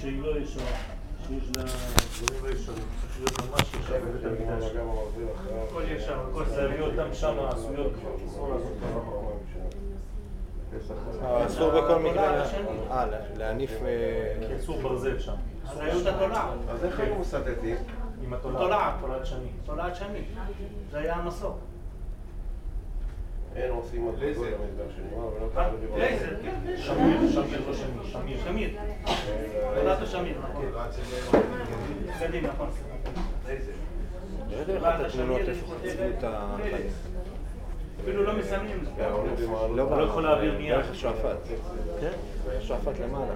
שהיא לא ישרה, שיש לה דברים לא ישרים, צריך להיות ממש ישר בבית המקדש. הכל ישר, הכל זה להביא אותם שם עשויות, אסור לעשות ככה. אה, אסור בכל מקרה, אה, להניף... אה, אסור ברזל שם. אז היו את התולעת. אז איך היו מסתתים? עם התולעת, תולעת. תולעת שני. תולעת שני. זה היה המסור. אין עושים עוד קרה לדירות. לייזר, כן. שמיר, שמיר לא שמיר. שמיר. תולעת השמיר, נכון. קדימה, נכון. ראיתי לך את התמונות איפה חצבו את החיים. אפילו לא מסמנים. לא לא יכול להעביר מיד. דרך השועפאט. כן, שועפאט למעלה.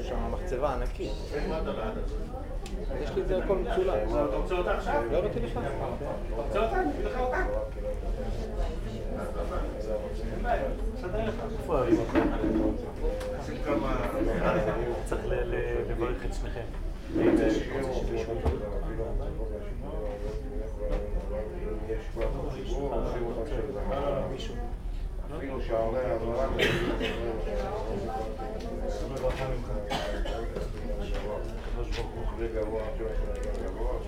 יש שם מחצבה ענקית. יש לי את זה הכל מצולם. אתה רוצה אותה עכשיו? לא הראיתי לך. אתה רוצה אותה? אני אביא לך אותה. סדר לך. איפה האביב? אפילו שההורה אברהם וגבוה, גבוה,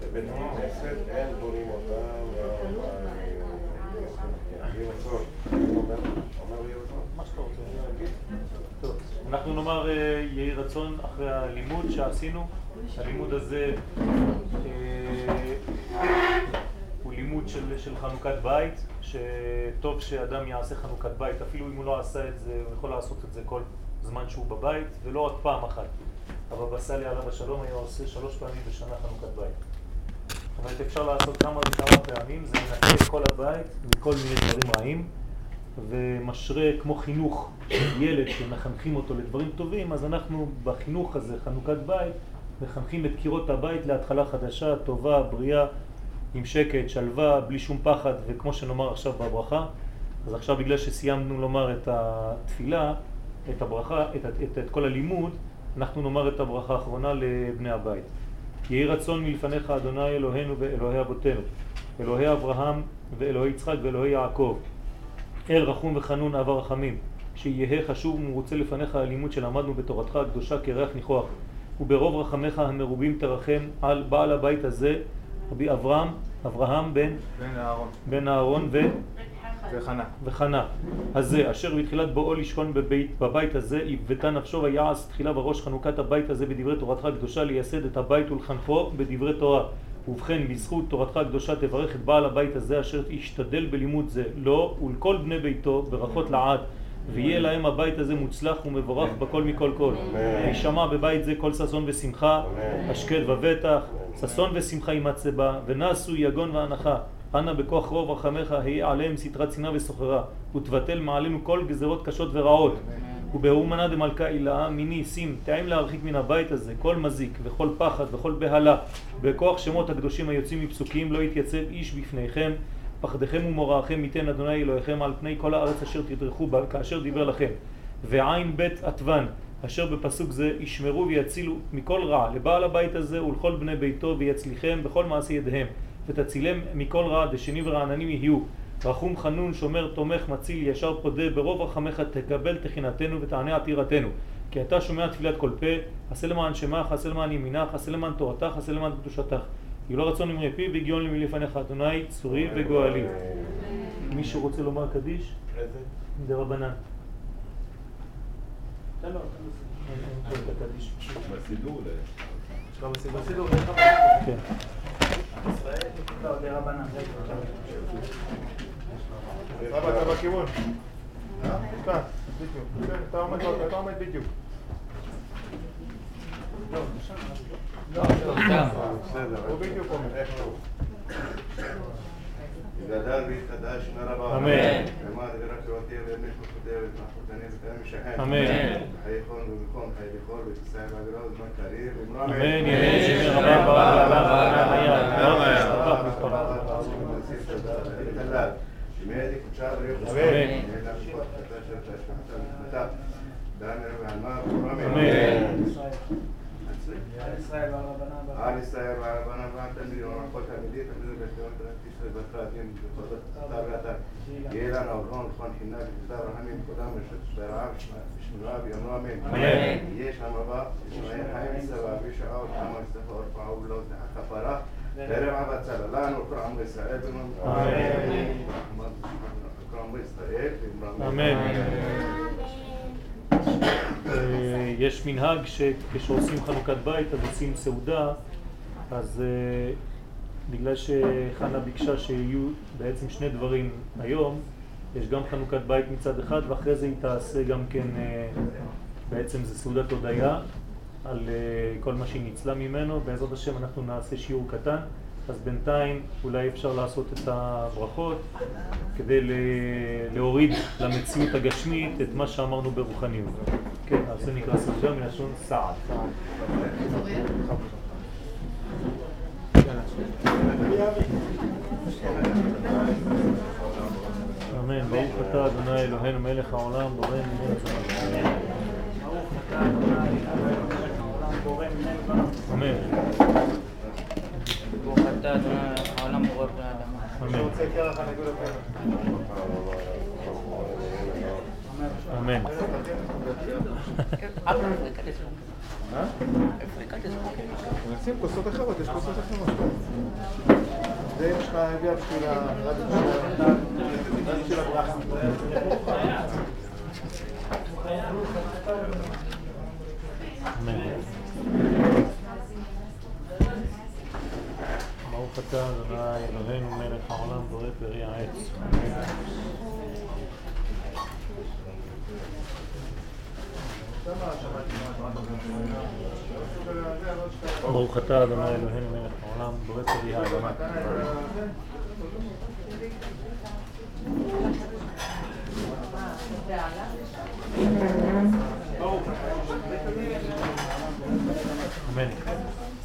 בבית הכנסת אין בונים אותם, יהי רצון. אומר יהי רצון? מה שאתה רוצה, אני אגיד. טוב, אנחנו נאמר אה, יהי רצון אחרי הלימוד שעשינו. הלימוד הזה אה, הוא לימוד של, של חנוכת בית, שטוב שאדם יעשה חנוכת בית, אפילו אם הוא לא עשה את זה, הוא יכול לעשות את זה כל זמן שהוא בבית, ולא רק פעם אחת. הבבא סאלי עליו השלום היה עושה שלוש פעמים בשנה חנוכת בית. זאת אומרת, אפשר לעשות כמה וכמה פעמים, זה מנקה את כל הבית מכל מיני דברים רעים, ומשרה כמו חינוך של ילד שמחנכים אותו לדברים טובים, אז אנחנו בחינוך הזה, חנוכת בית, מחנכים את קירות הבית להתחלה חדשה, טובה, בריאה, עם שקט, שלווה, בלי שום פחד, וכמו שנאמר עכשיו בברכה, אז עכשיו בגלל שסיימנו לומר את התפילה, את הברכה, את, את, את כל הלימוד, אנחנו נאמר את הברכה האחרונה לבני הבית. יהי רצון מלפניך אדוני אלוהינו ואלוהי אבותינו, אלוהי אברהם ואלוהי יצחק ואלוהי יעקב, אל רחום וחנון אב הרחמים, שיהא חשוב ומרוצה לפניך הלימוד שלמדנו בתורתך הקדושה כריח ניחוח, וברוב רחמך המרובים תרחם על בעל הבית הזה, רבי אברהם, אברהם בן, בן אהרון. בן אהרון ו... וחנה. וחנה. הזה, אשר בתחילת בואו לשכון בבית, בבית הזה, הבאתה נפשו ויעש תחילה בראש חנוכת הבית הזה בדברי תורתך הקדושה, לייסד את הבית ולחנכו בדברי תורה. ובכן, בזכות תורתך הקדושה תברך את בעל הבית הזה, אשר תשתדל בלימוד זה, לו ולכל בני ביתו, ברכות לעד. ויהיה להם הבית הזה מוצלח ומבורך בכל מכל כל. וישמע בבית זה כל ששון ושמחה, השקט ובטח, ששון ושמחה יימצא בה, ונסו יגון והנחה. אנא בכוח רוב רחמך היה עליהם סתרת שנאה וסוחרה, ותבטל מעלינו כל גזרות קשות ורעות. ובאור מנה דמלכה הילאה מיני שים תאם להרחיק מן הבית הזה כל מזיק וכל פחד וכל בהלה. בכוח שמות הקדושים היוצאים מפסוקים לא יתייצב איש בפניכם. פחדכם ומוראכם ייתן אדוני אלוהיכם על פני כל הארץ אשר תדרכו בה כאשר דיבר לכם. ועין בית עטבן אשר בפסוק זה ישמרו ויצילו מכל רע לבעל הבית הזה ולכל בני ביתו ויצליחם בכל מעשי ידיהם. ותצילם מכל רע דשני ורעננים יהיו רחום חנון שומר תומך מציל ישר פודה ברוב רחמך תקבל תחינתנו ותענה עתירתנו כי אתה שומע תפילת כל פה עשה למען שמך עשה למען ימינך עשה למען תורתך עשה למען קדושתך יהיו לו רצון אמרי פיו והגיון לי מלפניך אדוני צורי וגואלי מישהו רוצה לומר קדיש? דרבנן תן לו, תן לו. אין פה את הקדיש. בסידור בסידור? כן. לא, דרבנן, זה סבא, אתה בכיוון. אתה, בדיוק. כן, אתה עומד- אתה עומד בדיוק. בסדר. הוא בדיוק עומד. Amen. آل السائر وعلى بنا بنا تنبيه ومن قوة بديه تنبيه بشتغل تنبيه بسرعة دين بفضل تابعة يلان أولون الخان حنا بجدار رحمين قدام الشرعة بشمنوا بيمنوا أمين يش هم أبا إسماعيل حيان سبا بشعا وحما استفا ورفعا ولو تحقا فرا غير عبد سلا لا نقر عم إسرائيل بمن أمين أمين أمين יש מנהג שכשעושים חנוכת בית אז עושים סעודה, אז אה, בגלל שחנה ביקשה שיהיו בעצם שני דברים היום, יש גם חנוכת בית מצד אחד ואחרי זה היא תעשה גם כן, אה, בעצם זה סעודת הודיה על אה, כל מה שהיא ניצלה ממנו, בעזרת השם אנחנו נעשה שיעור קטן, אז בינתיים אולי אפשר לעשות את הברכות כדי להוריד למציאות הגשמית את מה שאמרנו ברוחניות. כן, אז זה נקרא סעודה מלשון סעד. אמן, ברוך אתה אדוני אלוהינו מלך העולם בורא ממנו זמן. ברוך אתה אדוני אלוהינו מלך העולם בורא ממנו זמן. אמן, ברוך אתה אדוני העולם בורא פני האדמה. אמן, אמן. לו? נשים כוסות אחרות, יש כוסות אחרות. זה יש לך הביאה בשביל ה... רק בשביל ה- רק בשביל הברכה. ברוך אתה אדוני אלוהינו מלך העולם בורא פרי העץ. אמן. ברוך אתה אדוני אלוהינו מלך העולם בורא פרי האדמה. אמן.